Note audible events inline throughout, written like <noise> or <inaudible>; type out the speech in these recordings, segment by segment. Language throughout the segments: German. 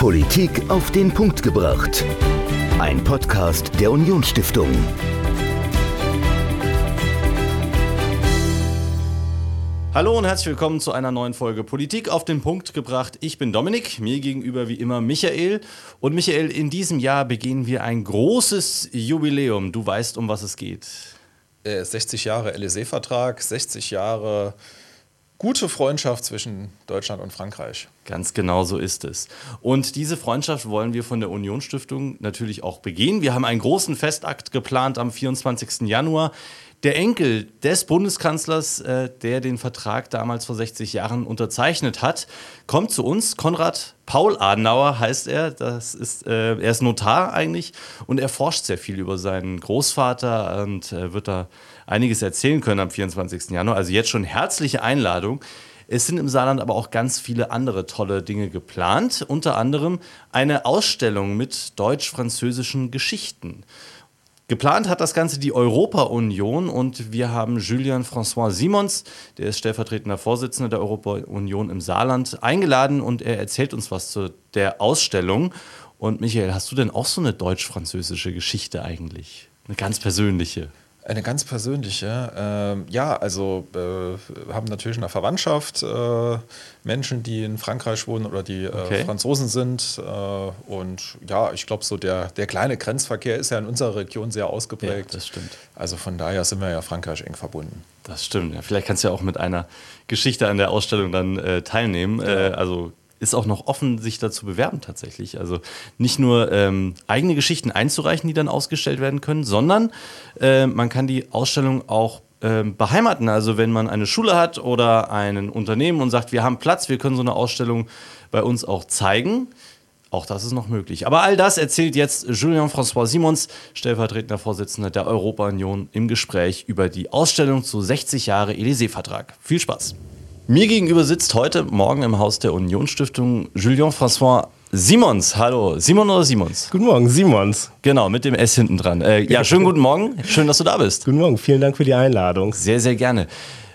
Politik auf den Punkt gebracht. Ein Podcast der Unionsstiftung. Hallo und herzlich willkommen zu einer neuen Folge Politik auf den Punkt gebracht. Ich bin Dominik, mir gegenüber wie immer Michael. Und Michael, in diesem Jahr begehen wir ein großes Jubiläum. Du weißt, um was es geht. 60 Jahre LSE-Vertrag, 60 Jahre gute Freundschaft zwischen Deutschland und Frankreich. Ganz genau so ist es. Und diese Freundschaft wollen wir von der Unionsstiftung natürlich auch begehen. Wir haben einen großen Festakt geplant am 24. Januar. Der Enkel des Bundeskanzlers, äh, der den Vertrag damals vor 60 Jahren unterzeichnet hat, kommt zu uns. Konrad Paul Adenauer heißt er. Das ist, äh, er ist Notar eigentlich und er forscht sehr viel über seinen Großvater und äh, wird da einiges erzählen können am 24. Januar. Also jetzt schon herzliche Einladung. Es sind im Saarland aber auch ganz viele andere tolle Dinge geplant, unter anderem eine Ausstellung mit deutsch-französischen Geschichten. Geplant hat das Ganze die Europa-Union und wir haben Julien François Simons, der ist stellvertretender Vorsitzender der Europa-Union im Saarland, eingeladen und er erzählt uns was zu der Ausstellung. Und Michael, hast du denn auch so eine deutsch-französische Geschichte eigentlich? Eine ganz persönliche? Eine ganz persönliche. Ähm, ja, also äh, haben natürlich eine Verwandtschaft, äh, Menschen, die in Frankreich wohnen oder die äh, okay. Franzosen sind. Äh, und ja, ich glaube, so der, der kleine Grenzverkehr ist ja in unserer Region sehr ausgeprägt. Ja, das stimmt. Also von daher sind wir ja Frankreich eng verbunden. Das stimmt. Ja, vielleicht kannst du ja auch mit einer Geschichte an der Ausstellung dann äh, teilnehmen. Ja. Äh, also ist auch noch offen, sich da zu bewerben tatsächlich. Also nicht nur ähm, eigene Geschichten einzureichen, die dann ausgestellt werden können, sondern äh, man kann die Ausstellung auch äh, beheimaten. Also wenn man eine Schule hat oder ein Unternehmen und sagt, wir haben Platz, wir können so eine Ausstellung bei uns auch zeigen. Auch das ist noch möglich. Aber all das erzählt jetzt Julien François Simons, stellvertretender Vorsitzender der Europa-Union, im Gespräch über die Ausstellung zu 60 Jahre Élysée-Vertrag. Viel Spaß! Mir gegenüber sitzt heute Morgen im Haus der Unionsstiftung Julien François Simons. Hallo, Simon oder Simons? Guten Morgen, Simons. Genau, mit dem S hinten dran. Äh, ja, schönen guten Morgen. Schön, dass du da bist. Guten Morgen, vielen Dank für die Einladung. Sehr, sehr gerne.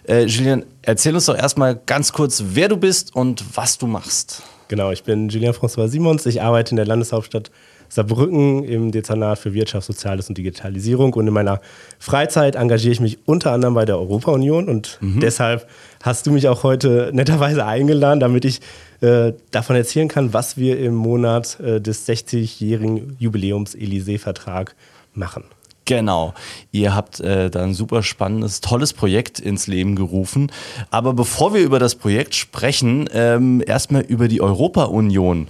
Äh, Julien, erzähl uns doch erstmal ganz kurz, wer du bist und was du machst. Genau, ich bin Julien François Simons. Ich arbeite in der Landeshauptstadt Saarbrücken im Dezernat für Wirtschaft, Soziales und Digitalisierung. Und in meiner Freizeit engagiere ich mich unter anderem bei der Europa-Union. Und mhm. deshalb hast du mich auch heute netterweise eingeladen, damit ich äh, davon erzählen kann, was wir im Monat äh, des 60-jährigen Jubiläums Élysée-Vertrag machen. Genau. Ihr habt äh, da ein super spannendes, tolles Projekt ins Leben gerufen. Aber bevor wir über das Projekt sprechen, ähm, erstmal über die Europa-Union.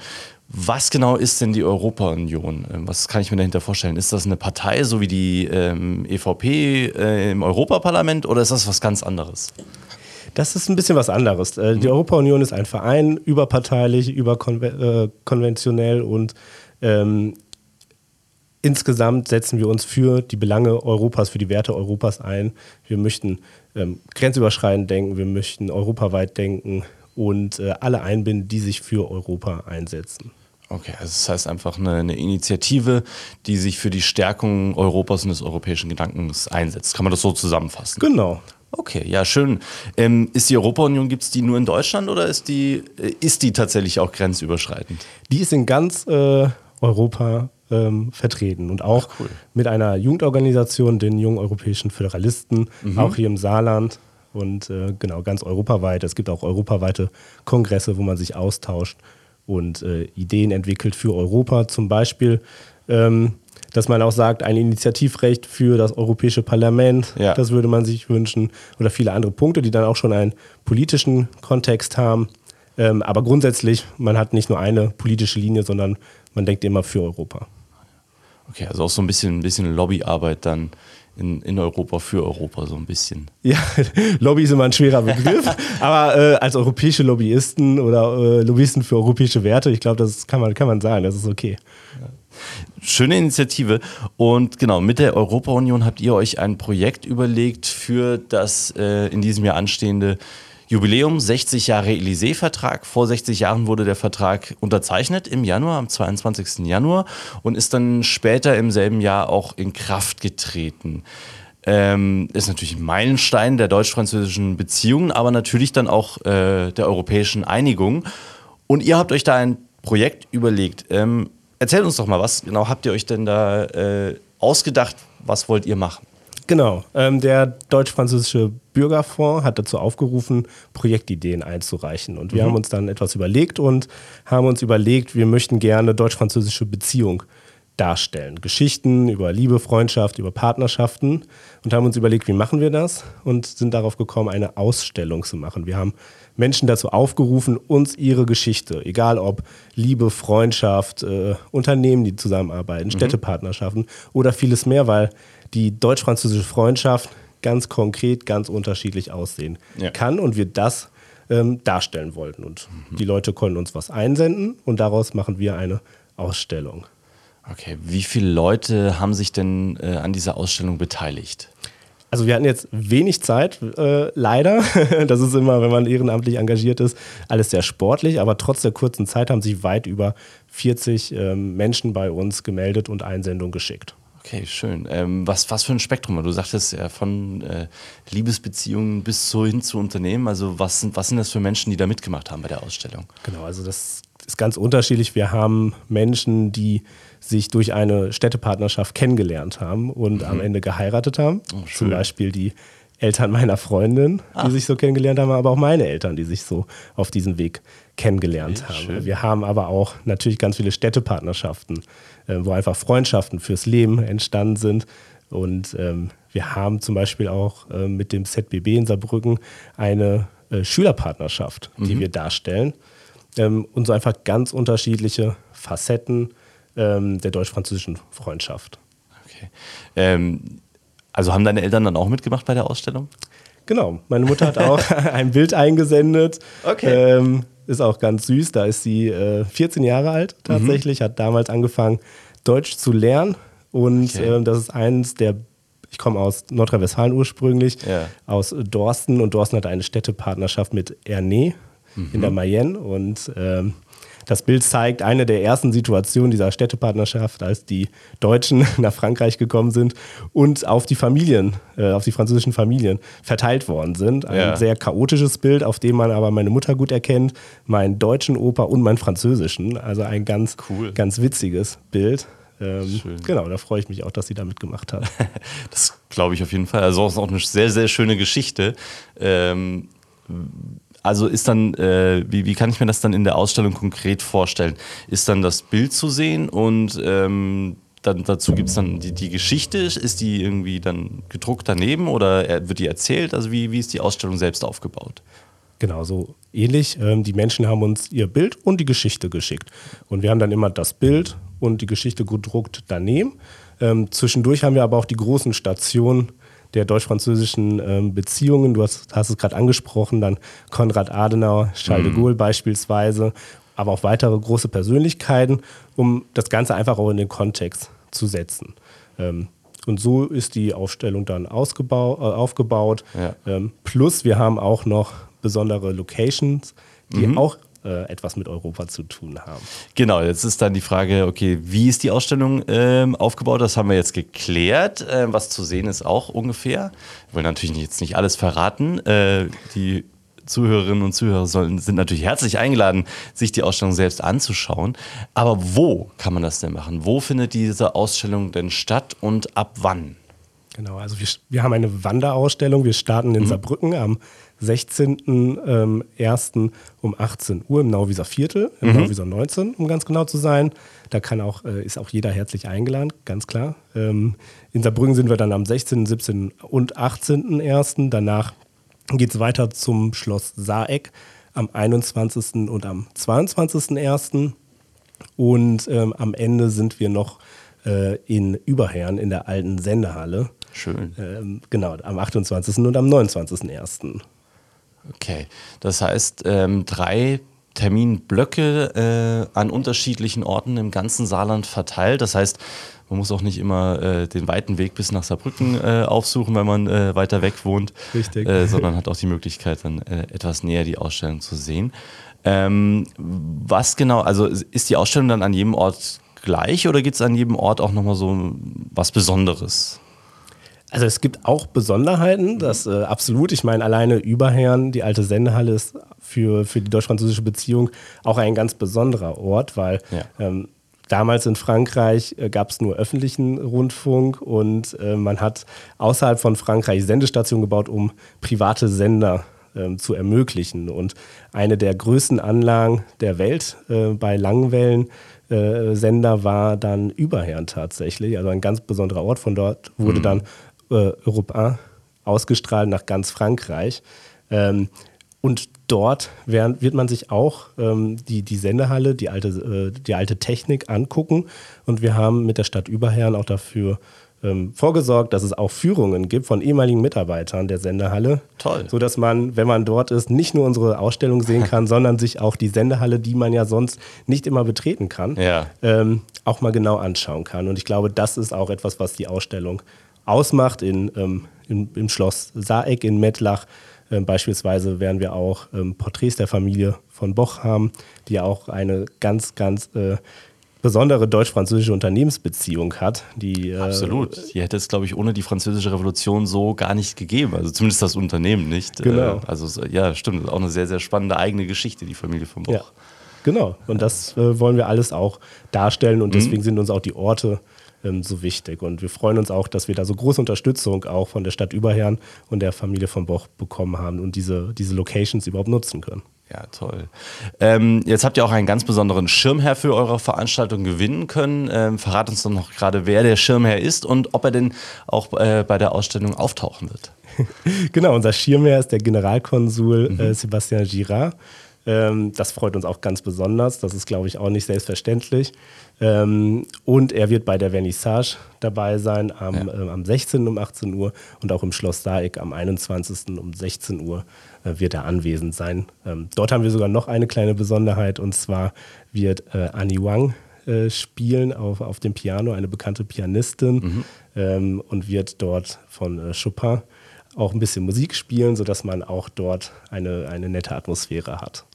Was genau ist denn die Europa-Union? Ähm, was kann ich mir dahinter vorstellen? Ist das eine Partei, so wie die ähm, EVP äh, im Europaparlament, oder ist das was ganz anderes? Das ist ein bisschen was anderes. Äh, die mhm. Europa-Union ist ein Verein, überparteilich, überkonventionell äh, und ähm, insgesamt setzen wir uns für die Belange Europas, für die Werte Europas ein. Wir möchten ähm, grenzüberschreitend denken, wir möchten europaweit denken und äh, alle einbinden, die sich für Europa einsetzen. Okay, also das heißt einfach eine, eine, Initiative, die sich für die Stärkung Europas und des europäischen Gedankens einsetzt. Kann man das so zusammenfassen? Genau. Okay, ja, schön. Ähm, ist die Europa-Union, gibt es die nur in Deutschland oder ist die, äh, ist die tatsächlich auch grenzüberschreitend? Die ist in ganz äh, Europa ähm, vertreten und auch cool. mit einer Jugendorganisation, den Jungen Europäischen Föderalisten, mhm. auch hier im Saarland und äh, genau ganz europaweit. Es gibt auch europaweite Kongresse, wo man sich austauscht und äh, Ideen entwickelt für Europa. Zum Beispiel, ähm, dass man auch sagt, ein Initiativrecht für das Europäische Parlament, ja. das würde man sich wünschen. Oder viele andere Punkte, die dann auch schon einen politischen Kontext haben. Ähm, aber grundsätzlich, man hat nicht nur eine politische Linie, sondern man denkt immer für Europa. Okay, also auch so ein bisschen, ein bisschen Lobbyarbeit dann in, in Europa für Europa so ein bisschen. Ja, <laughs> Lobby ist immer ein schwerer Begriff, <laughs> aber äh, als europäische Lobbyisten oder äh, Lobbyisten für europäische Werte, ich glaube, das kann man, kann man sagen, das ist okay. Schöne Initiative. Und genau, mit der Europa-Union habt ihr euch ein Projekt überlegt für das äh, in diesem Jahr anstehende Jubiläum, 60 Jahre Élysée-Vertrag. Vor 60 Jahren wurde der Vertrag unterzeichnet im Januar, am 22. Januar und ist dann später im selben Jahr auch in Kraft getreten. Ähm, ist natürlich ein Meilenstein der deutsch-französischen Beziehungen, aber natürlich dann auch äh, der europäischen Einigung. Und ihr habt euch da ein Projekt überlegt. Ähm, erzählt uns doch mal, was genau habt ihr euch denn da äh, ausgedacht? Was wollt ihr machen? Genau. Ähm, der deutsch-französische Bürgerfonds hat dazu aufgerufen, Projektideen einzureichen. Und wir mhm. haben uns dann etwas überlegt und haben uns überlegt, wir möchten gerne deutsch-französische Beziehung darstellen. Geschichten über Liebe, Freundschaft, über Partnerschaften und haben uns überlegt, wie machen wir das und sind darauf gekommen, eine Ausstellung zu machen. Wir haben Menschen dazu aufgerufen, uns ihre Geschichte, egal ob Liebe, Freundschaft, äh, Unternehmen, die zusammenarbeiten, mhm. Städtepartnerschaften oder vieles mehr, weil die deutsch-französische Freundschaft ganz konkret ganz unterschiedlich aussehen ja. kann und wir das ähm, darstellen wollten. Und mhm. die Leute konnten uns was einsenden und daraus machen wir eine Ausstellung. Okay, wie viele Leute haben sich denn äh, an dieser Ausstellung beteiligt? Also wir hatten jetzt wenig Zeit, äh, leider. <laughs> Das ist immer, wenn man ehrenamtlich engagiert ist, alles sehr sportlich. Aber trotz der kurzen Zeit haben sich weit über 40 ähm, Menschen bei uns gemeldet und Einsendungen geschickt. Okay, schön. Ähm, was, was für ein Spektrum? Du sagtest ja von äh, Liebesbeziehungen bis so hin zu Unternehmen. Also was sind, was sind das für Menschen, die da mitgemacht haben bei der Ausstellung? Genau, also das ist ganz unterschiedlich. Wir haben Menschen, die sich durch eine Städtepartnerschaft kennengelernt haben und mhm. am Ende geheiratet haben. Oh, Zum Beispiel die Eltern meiner Freundin, Ach. die sich so kennengelernt haben, aber auch meine Eltern, die sich so auf diesem Weg kennengelernt okay, haben. Schön. Wir haben aber auch natürlich ganz viele Städtepartnerschaften, äh, wo einfach Freundschaften fürs Leben entstanden sind. Und ähm, wir haben zum Beispiel auch äh, mit dem ZBB in Saarbrücken eine äh, Schülerpartnerschaft, die mhm. wir darstellen. Ähm, und so einfach ganz unterschiedliche Facetten ähm, der deutsch-französischen Freundschaft. Okay. Ähm, also haben deine Eltern dann auch mitgemacht bei der Ausstellung? Genau, meine Mutter hat auch <laughs> ein Bild eingesendet. Okay. Ähm, ist auch ganz süß. Da ist sie äh, 14 Jahre alt tatsächlich, mhm. hat damals angefangen, Deutsch zu lernen. Und okay. äh, das ist eines der, ich komme aus Nordrhein-Westfalen ursprünglich, ja. aus Dorsten. Und Dorsten hat eine Städtepartnerschaft mit Ernée mhm. in der Mayenne. Und ähm, das Bild zeigt eine der ersten Situationen dieser Städtepartnerschaft, als die Deutschen <laughs> nach Frankreich gekommen sind und auf die Familien, äh, auf die französischen Familien verteilt worden sind. Ein ja. sehr chaotisches Bild, auf dem man aber meine Mutter gut erkennt, meinen deutschen Opa und meinen französischen. Also ein ganz, cool. ganz witziges Bild. Ähm, genau, da freue ich mich auch, dass sie da mitgemacht hat. <laughs> das glaube ich auf jeden Fall. Also ist auch eine sehr, sehr schöne Geschichte. Ähm, also ist dann, äh, wie, wie kann ich mir das dann in der Ausstellung konkret vorstellen? Ist dann das Bild zu sehen und ähm, dann, dazu gibt es dann die, die Geschichte, ist die irgendwie dann gedruckt daneben oder wird die erzählt? Also wie, wie ist die Ausstellung selbst aufgebaut? Genau, so ähnlich. Ähm, die Menschen haben uns ihr Bild und die Geschichte geschickt. Und wir haben dann immer das Bild und die Geschichte gedruckt daneben. Ähm, zwischendurch haben wir aber auch die großen Stationen der deutsch-französischen ähm, Beziehungen. Du hast, hast es gerade angesprochen, dann Konrad Adenauer, Charles mhm. de Gaulle beispielsweise, aber auch weitere große Persönlichkeiten, um das Ganze einfach auch in den Kontext zu setzen. Ähm, und so ist die Aufstellung dann äh, aufgebaut. Ja. Ähm, plus wir haben auch noch besondere Locations, die mhm. auch äh, etwas mit Europa zu tun haben. Genau, jetzt ist dann die Frage, okay, wie ist die Ausstellung ähm, aufgebaut? Das haben wir jetzt geklärt. Ähm, was zu sehen ist auch ungefähr. Wir wollen natürlich jetzt nicht alles verraten. Äh, die Zuhörerinnen und Zuhörer sollen, sind natürlich herzlich eingeladen, sich die Ausstellung selbst anzuschauen. Aber wo kann man das denn machen? Wo findet diese Ausstellung denn statt und ab wann? Genau, also wir, wir haben eine Wanderausstellung. Wir starten in mhm. Saarbrücken am 16.01. Ähm, um 18 Uhr im Nauwieser Viertel, im mhm. Nauwieser 19, um ganz genau zu sein. Da kann auch, äh, ist auch jeder herzlich eingeladen, ganz klar. Ähm, in Saarbrücken sind wir dann am 16., 17. und 18.01. Danach geht es weiter zum Schloss Saareck am 21. und am 22.01. Und ähm, am Ende sind wir noch äh, in Überherrn in der alten Sendehalle. Schön. Ähm, genau, am 28. und am 29.01. Okay, das heißt ähm, drei Terminblöcke äh, an unterschiedlichen Orten im ganzen Saarland verteilt. Das heißt, man muss auch nicht immer äh, den weiten Weg bis nach Saarbrücken äh, aufsuchen, wenn man äh, weiter weg wohnt, Richtig. Äh, sondern hat auch die Möglichkeit, dann äh, etwas näher die Ausstellung zu sehen. Ähm, was genau, also ist die Ausstellung dann an jedem Ort gleich oder gibt es an jedem Ort auch nochmal so was Besonderes? Also es gibt auch Besonderheiten, das äh, absolut. Ich meine, alleine Überherrn, die alte Sendehalle ist für, für die deutsch-französische Beziehung auch ein ganz besonderer Ort, weil ja. ähm, damals in Frankreich äh, gab es nur öffentlichen Rundfunk und äh, man hat außerhalb von Frankreich Sendestationen gebaut, um private Sender ähm, zu ermöglichen. Und eine der größten Anlagen der Welt äh, bei Langwellen äh, Sender war dann Überherrn tatsächlich, also ein ganz besonderer Ort. Von dort wurde mhm. dann äh, Europe 1 ausgestrahlt nach ganz Frankreich. Ähm, und dort werden, wird man sich auch ähm, die, die Sendehalle, die alte, äh, die alte Technik angucken. Und wir haben mit der Stadt Überherrn auch dafür ähm, vorgesorgt, dass es auch Führungen gibt von ehemaligen Mitarbeitern der Sendehalle. Toll. So dass man, wenn man dort ist, nicht nur unsere Ausstellung sehen <laughs> kann, sondern sich auch die Sendehalle, die man ja sonst nicht immer betreten kann, ja. ähm, auch mal genau anschauen kann. Und ich glaube, das ist auch etwas, was die Ausstellung ausmacht in, ähm, im, im Schloss Saeck in Mettlach. Ähm, beispielsweise werden wir auch ähm, Porträts der Familie von Boch haben, die ja auch eine ganz, ganz äh, besondere deutsch-französische Unternehmensbeziehung hat. Die, äh, Absolut. Die hätte es, glaube ich, ohne die französische Revolution so gar nicht gegeben. Also zumindest das Unternehmen nicht. Genau. Äh, also ja, stimmt. Auch eine sehr, sehr spannende eigene Geschichte, die Familie von Boch. Ja. Genau. Und das äh, wollen wir alles auch darstellen und mhm. deswegen sind uns auch die Orte ähm, so wichtig. Und wir freuen uns auch, dass wir da so große Unterstützung auch von der Stadt Überherrn und der Familie von Boch bekommen haben und diese, diese Locations überhaupt nutzen können. Ja, toll. Ähm, jetzt habt ihr auch einen ganz besonderen Schirmherr für eure Veranstaltung gewinnen können. Ähm, verrat uns doch noch gerade, wer der Schirmherr ist und ob er denn auch äh, bei der Ausstellung auftauchen wird. <laughs> genau, unser Schirmherr ist der Generalkonsul mhm. äh, Sebastian Girard. Ähm, das freut uns auch ganz besonders. Das ist, glaube ich, auch nicht selbstverständlich. Ähm, und er wird bei der Vernissage dabei sein am, ja. äh, am 16. um 18 Uhr und auch im Schloss Saeck am 21. um 16 Uhr äh, wird er anwesend sein. Ähm, dort haben wir sogar noch eine kleine Besonderheit und zwar wird äh, Annie Wang äh, spielen auf, auf dem Piano, eine bekannte Pianistin mhm. ähm, und wird dort von äh, Chopin auch ein bisschen Musik spielen, sodass man auch dort eine, eine nette Atmosphäre hat.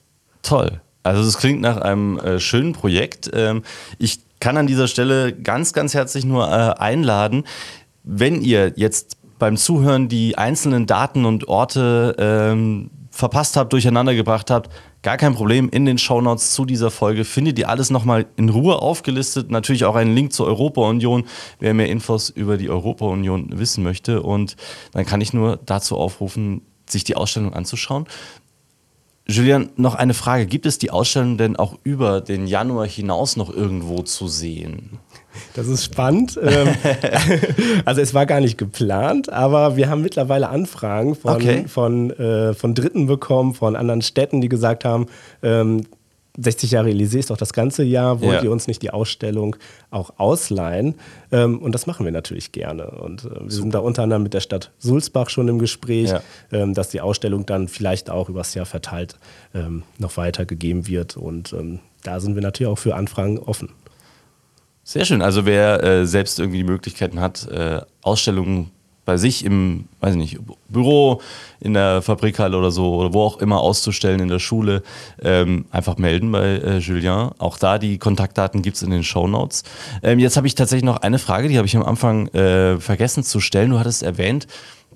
Toll. Also es klingt nach einem äh, schönen Projekt. Ähm, ich kann an dieser Stelle ganz, ganz herzlich nur äh, einladen, wenn ihr jetzt beim Zuhören die einzelnen Daten und Orte ähm, verpasst habt, durcheinander gebracht habt, gar kein Problem. In den Shownotes zu dieser Folge findet ihr alles nochmal in Ruhe aufgelistet. Natürlich auch einen Link zur Europa-Union, wer mehr Infos über die Europa-Union wissen möchte. Und dann kann ich nur dazu aufrufen, sich die Ausstellung anzuschauen. Julian, noch eine Frage. Gibt es die Ausstellung denn auch über den Januar hinaus noch irgendwo zu sehen? Das ist spannend. Ähm, <laughs> also es war gar nicht geplant, aber wir haben mittlerweile Anfragen von, okay. von, äh, von Dritten bekommen, von anderen Städten, die gesagt haben, ähm, 60 Jahre Elysée ist doch das ganze Jahr, wollt ja. ihr uns nicht die Ausstellung auch ausleihen? Ähm, und das machen wir natürlich gerne. Und äh, wir sind da unter anderem mit der Stadt Sulzbach schon im Gespräch, ja. ähm, dass die Ausstellung dann vielleicht auch übers Jahr verteilt ähm, noch weitergegeben wird. Und ähm, da sind wir natürlich auch für Anfragen offen. Sehr schön. Also wer äh, selbst irgendwie die Möglichkeiten hat, äh, Ausstellungen bei sich im, weiß ich nicht, Büro, in der Fabrikhalle oder so oder wo auch immer auszustellen in der Schule, ähm, einfach melden bei äh, Julien. Auch da die Kontaktdaten gibt es in den Show Notes. Ähm, jetzt habe ich tatsächlich noch eine Frage, die habe ich am Anfang äh, vergessen zu stellen. Du hattest erwähnt,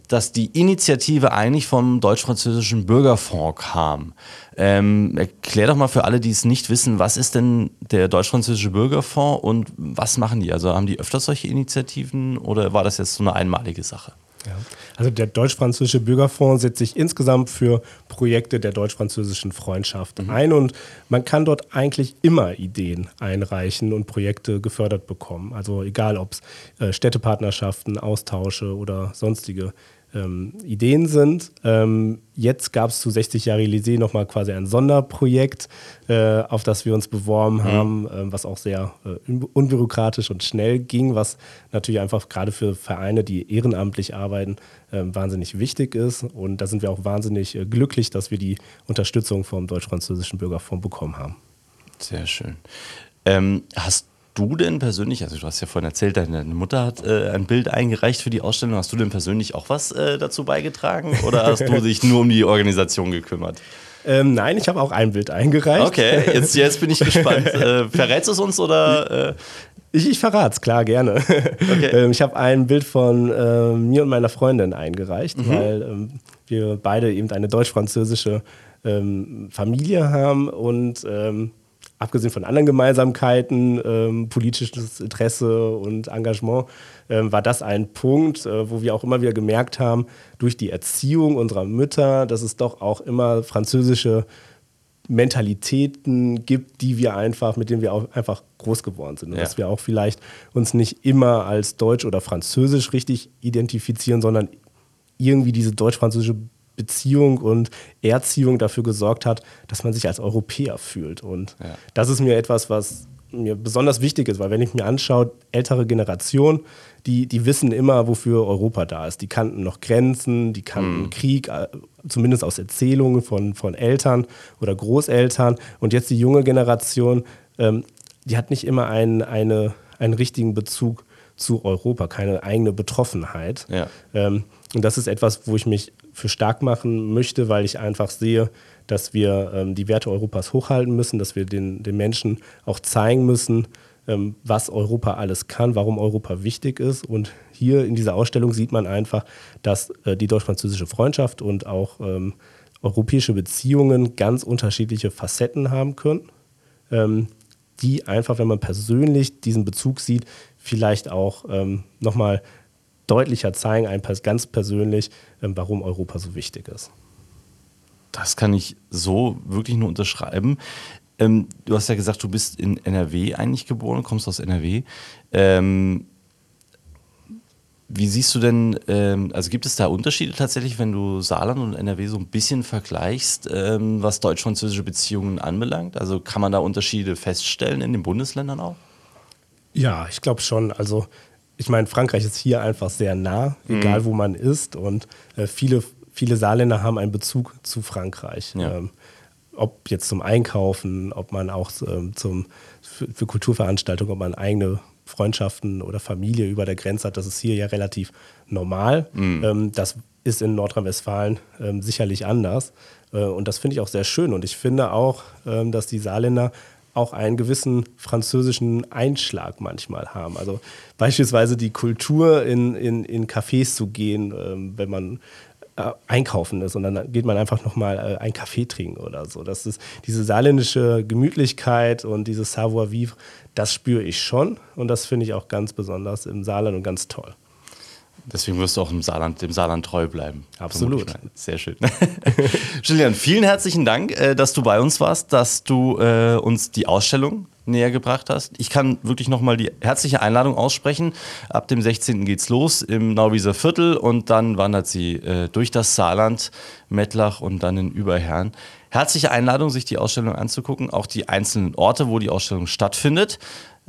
dass die Initiative eigentlich vom deutsch-französischen Bürgerfonds kam. Ähm, erklär doch mal für alle, die es nicht wissen, was ist denn der deutsch-französische Bürgerfonds und was machen die? Also haben die öfters solche Initiativen oder war das jetzt so eine einmalige Sache? Ja. Also der deutsch-französische Bürgerfonds setzt sich insgesamt für Projekte der deutsch-französischen Freundschaft mhm. ein und man kann dort eigentlich immer Ideen einreichen und Projekte gefördert bekommen. Also egal ob es äh, Städtepartnerschaften, Austausche oder sonstige ähm, Ideen sind. Ähm, jetzt gab es zu 60 Jahre Elysée nochmal quasi ein Sonderprojekt, äh, auf das wir uns beworben mhm. haben, äh, was auch sehr äh, unbürokratisch und schnell ging, was natürlich einfach gerade für Vereine, die ehrenamtlich arbeiten, ähm, wahnsinnig wichtig ist. Und da sind wir auch wahnsinnig äh, glücklich, dass wir die Unterstützung vom Deutsch-Französischen Bürgerfonds bekommen haben. Sehr schön. Ähm, hast du denn persönlich, also du hast ja vorhin erzählt, deine Mutter hat äh, ein Bild eingereicht für die Ausstellung. Hast du denn persönlich auch was äh, dazu beigetragen oder hast du <laughs> dich nur um die Organisation gekümmert? Ähm, nein, ich habe auch ein Bild eingereicht. Okay, jetzt, jetzt bin ich <laughs> gespannt. äh, verrätst du es uns oder? Äh? Ich, ich verrate es, klar, gerne. Okay. <laughs> Ähm, ich habe ein Bild von äh, mir und meiner Freundin eingereicht, mhm. weil ähm, wir beide eben eine deutsch-französische ähm, Familie haben und ähm, abgesehen von anderen Gemeinsamkeiten, ähm, politisches Interesse und Engagement, ähm, war das ein Punkt, äh, wo wir auch immer wieder gemerkt haben, durch die Erziehung unserer Mütter, dass es doch auch immer französische Mentalitäten gibt, die wir einfach, mit denen wir auch einfach groß geworden sind. Und ja. dass wir auch vielleicht uns nicht immer als deutsch oder französisch richtig identifizieren, sondern irgendwie diese deutsch-französische Beziehung und Erziehung dafür gesorgt hat, dass man sich als Europäer fühlt. Und ja. das ist mir etwas, was mir besonders wichtig ist, weil wenn ich mir anschaue, ältere Generationen, die, die wissen immer, wofür Europa da ist. Die kannten noch Grenzen, die kannten mhm. Krieg, äh, zumindest aus Erzählungen von, von Eltern oder Großeltern. Und jetzt die junge Generation, ähm, die hat nicht immer einen, eine, einen richtigen Bezug zu Europa, keine eigene Betroffenheit. Ja. Ähm, und das ist etwas, wo ich mich für stark machen möchte, weil ich einfach sehe, dass wir ähm, die Werte Europas hochhalten müssen, dass wir den, den Menschen auch zeigen müssen, ähm, was Europa alles kann, warum Europa wichtig ist. Und hier in dieser Ausstellung sieht man einfach, dass äh, die deutsch-französische Freundschaft und auch ähm, europäische Beziehungen ganz unterschiedliche Facetten haben können, ähm, die einfach, wenn man persönlich diesen Bezug sieht, vielleicht auch ähm, nochmal deutlicher zeigen, ein ganz persönlich, ähm, warum Europa so wichtig ist. Das kann ich so wirklich nur unterschreiben. Ähm, du hast ja gesagt, du bist in NRW eigentlich geboren, kommst aus NRW. Ähm, wie siehst du denn, ähm, also gibt es da Unterschiede tatsächlich, wenn du Saarland und NRW so ein bisschen vergleichst, ähm, was deutsch-französische Beziehungen anbelangt? Also kann man da Unterschiede feststellen in den Bundesländern auch? Ja, ich glaube schon. Also ich meine, Frankreich ist hier einfach sehr nah, egal mhm. wo man ist. Und äh, viele, viele Saarländer haben einen Bezug zu Frankreich. Ja. Ähm, ob jetzt zum Einkaufen, ob man auch ähm, zum, für, für, Kulturveranstaltungen, ob man eigene Freundschaften oder Familie über der Grenze hat, das ist hier ja relativ normal. Mhm. Ähm, das ist in Nordrhein-Westfalen ähm, sicherlich anders. Äh, und das finde ich auch sehr schön. Und ich finde auch, ähm, dass die Saarländer auch einen gewissen französischen Einschlag manchmal haben. Also beispielsweise die Kultur, in, in, in Cafés zu gehen, ähm, wenn man äh, einkaufen ist und dann geht man einfach nochmal äh, einen Kaffee trinken oder so. Das ist diese saarländische Gemütlichkeit und dieses Savoir-vivre, das spüre ich schon und das finde ich auch ganz besonders im Saarland und ganz toll. Deswegen wirst du auch im Saarland, dem Saarland treu bleiben. Absolut. Sehr schön. <laughs> Julian, vielen herzlichen Dank, äh, dass du bei uns warst, dass du äh, uns die Ausstellung näher gebracht hast. Ich kann wirklich nochmal die herzliche Einladung aussprechen. Ab dem 16. geht's los im Nauwieser Viertel und dann wandert sie äh, durch das Saarland, Mettlach und dann in Überherrn. Herzliche Einladung, sich die Ausstellung anzugucken, auch die einzelnen Orte, wo die Ausstellung stattfindet.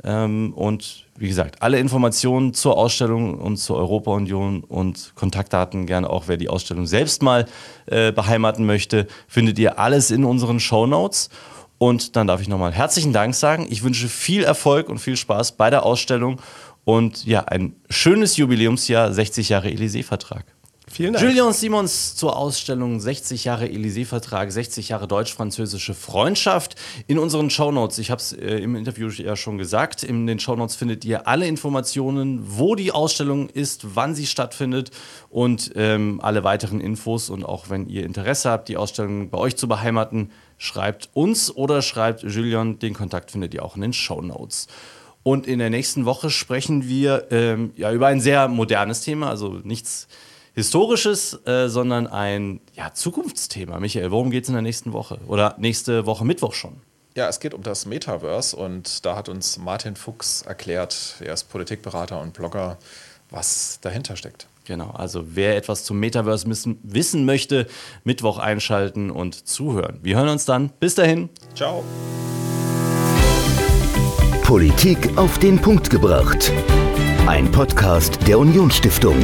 Ähm, und wie gesagt, alle Informationen zur Ausstellung und zur Europa-Union und Kontaktdaten, gerne auch wer die Ausstellung selbst mal äh, beheimaten möchte, findet ihr alles in unseren Show Notes. Und dann darf ich nochmal herzlichen Dank sagen. Ich wünsche viel Erfolg und viel Spaß bei der Ausstellung und ja, ein schönes Jubiläumsjahr, 60 Jahre Élysée-Vertrag. Vielen Dank. Julian Simons zur Ausstellung 60 Jahre Élysée-Vertrag, 60 Jahre deutsch-französische Freundschaft. In unseren Shownotes, ich habe es äh, im Interview ja schon gesagt, in den Shownotes findet ihr alle Informationen, wo die Ausstellung ist, wann sie stattfindet und ähm, alle weiteren Infos. Und auch wenn ihr Interesse habt, die Ausstellung bei euch zu beheimaten, schreibt uns oder schreibt Julian. Den Kontakt findet ihr auch in den Shownotes. Und in der nächsten Woche sprechen wir ähm, ja, über ein sehr modernes Thema, also nichts Historisches, äh, sondern ein ja, Zukunftsthema. Michael, worum geht es in der nächsten Woche? Oder nächste Woche Mittwoch schon? Ja, es geht um das Metaverse und da hat uns Martin Fuchs erklärt, er ist Politikberater und Blogger, was dahinter steckt. Genau, also wer etwas zum Metaverse wissen möchte, Mittwoch einschalten und zuhören. Wir hören uns dann. Bis dahin. Ciao. Politik auf den Punkt gebracht. Ein Podcast der Unionsstiftung.